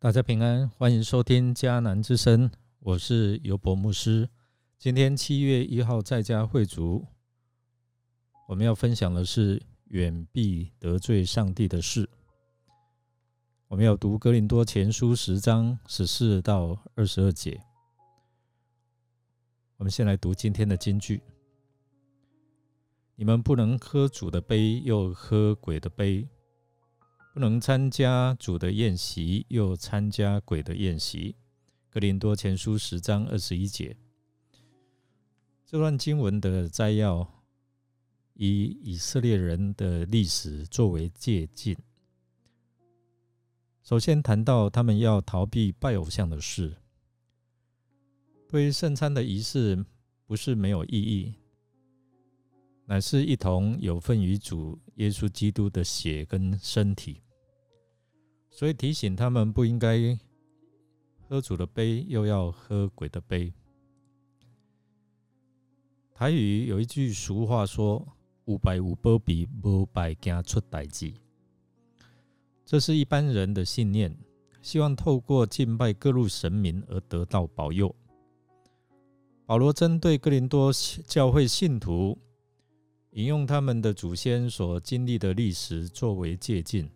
大家平安，欢迎收听迦南之声，我是尤博牧师。今天七月一号在家会主，我们要分享的是远避得罪上帝的事。我们要读哥林多前书十章十四到二十二节。我们先来读今天的金句：你们不能喝主的杯，又喝鬼的杯。不能参加主的宴席，又参加鬼的宴席。格林多前书十章二十一节，这段经文的摘要以以色列人的历史作为借鉴。首先谈到他们要逃避拜偶像的事，对于圣餐的仪式不是没有意义，乃是一同有份于主耶稣基督的血跟身体。所以提醒他们不应该喝主的杯，又要喝鬼的杯。台语有一句俗话说：“五百五波比五百惊出代志。”这是一般人的信念，希望透过敬拜各路神明而得到保佑。保罗针对哥林多教会信徒，引用他们的祖先所经历的历史作为借鉴。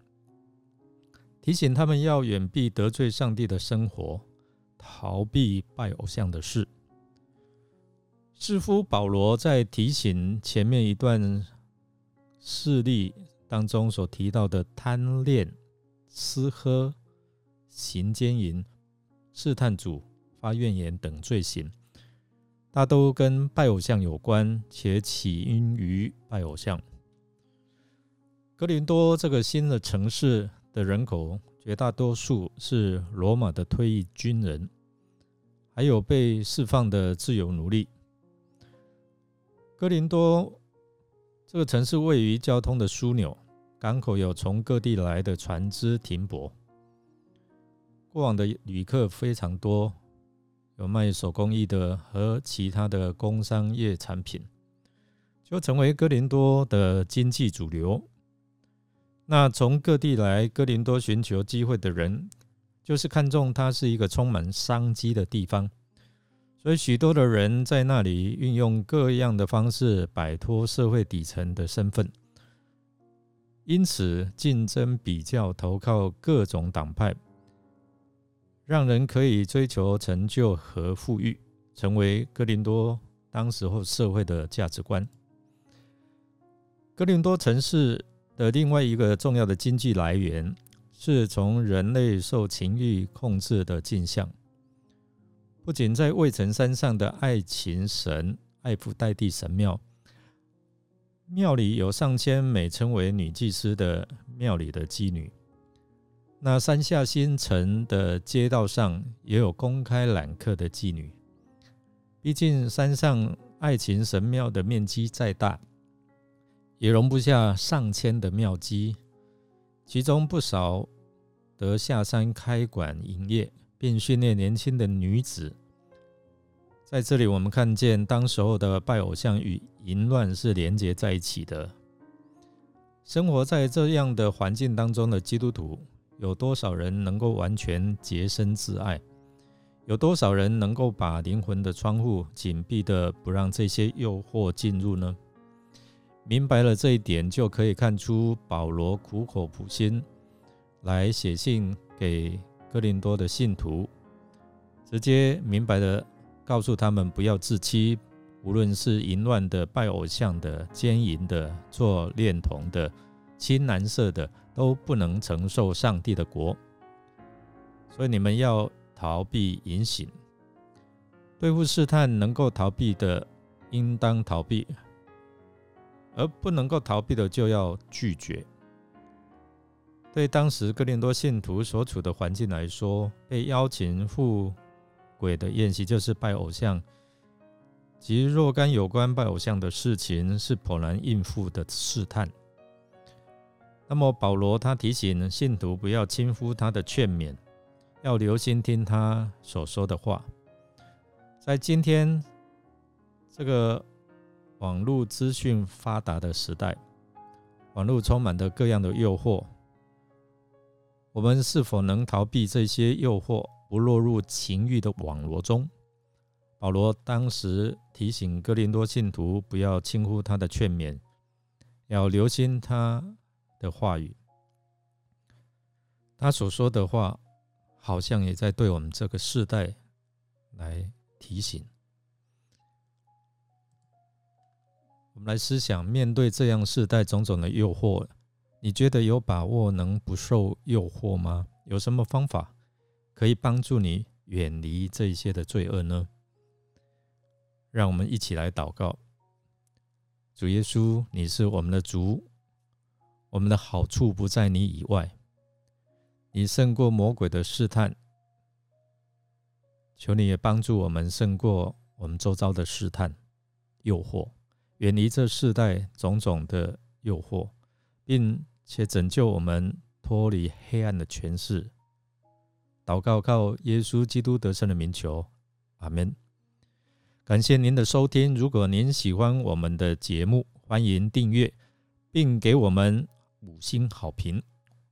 提醒他们要远避得罪上帝的生活，逃避拜偶像的事。似乎保罗在提醒前面一段事例当中所提到的贪恋、吃喝、行奸淫、试探主、发怨言等罪行，大都跟拜偶像有关，且起因于拜偶像。格林多这个新的城市。的人口绝大多数是罗马的退役军人，还有被释放的自由奴隶。哥林多这个城市位于交通的枢纽，港口有从各地来的船只停泊，过往的旅客非常多，有卖手工艺的和其他的工商业产品，就成为哥林多的经济主流。那从各地来哥林多寻求机会的人，就是看中它是一个充满商机的地方，所以许多的人在那里运用各样的方式摆脱社会底层的身份，因此竞争比较投靠各种党派，让人可以追求成就和富裕，成为哥林多当时候社会的价值观。哥林多城市。的另外一个重要的经济来源，是从人类受情欲控制的镜像。不仅在渭城山上的爱情神艾弗代蒂神庙，庙里有上千美称为女祭司的庙里的妓女。那山下新城的街道上也有公开揽客的妓女。毕竟山上爱情神庙的面积再大。也容不下上千的庙基，其中不少得下山开馆营业，并训练年轻的女子。在这里，我们看见当时候的拜偶像与淫乱是连结在一起的。生活在这样的环境当中的基督徒，有多少人能够完全洁身自爱？有多少人能够把灵魂的窗户紧闭的，不让这些诱惑进入呢？明白了这一点，就可以看出保罗苦口婆心来写信给哥林多的信徒，直接明白的告诉他们不要自欺，无论是淫乱的、拜偶像的、奸淫的、做恋童的、青蓝色的，都不能承受上帝的国。所以你们要逃避淫行，对付试探能够逃避的，应当逃避。而不能够逃避的，就要拒绝。对当时哥林多信徒所处的环境来说，被邀请赴鬼的宴席，就是拜偶像，及若干有关拜偶像的事情，是颇难应付的试探。那么保罗他提醒信徒不要轻忽他的劝勉，要留心听他所说的话。在今天这个。网络资讯发达的时代，网络充满着各样的诱惑。我们是否能逃避这些诱惑，不落入情欲的网罗中？保罗当时提醒哥林多信徒不要轻忽他的劝勉，要留心他的话语。他所说的话，好像也在对我们这个世代来提醒。我们来思想，面对这样世代种种的诱惑。你觉得有把握能不受诱惑吗？有什么方法可以帮助你远离这一些的罪恶呢？让我们一起来祷告。主耶稣，你是我们的主，我们的好处不在你以外，你胜过魔鬼的试探，求你也帮助我们胜过我们周遭的试探、诱惑，远离这世代种种的诱惑，并。且拯救我们脱离黑暗的权势。祷告靠耶稣基督得胜的名求，阿门。感谢您的收听。如果您喜欢我们的节目，欢迎订阅并给我们五星好评。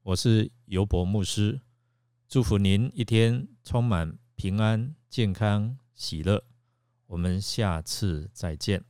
我是尤博牧师，祝福您一天充满平安、健康、喜乐。我们下次再见。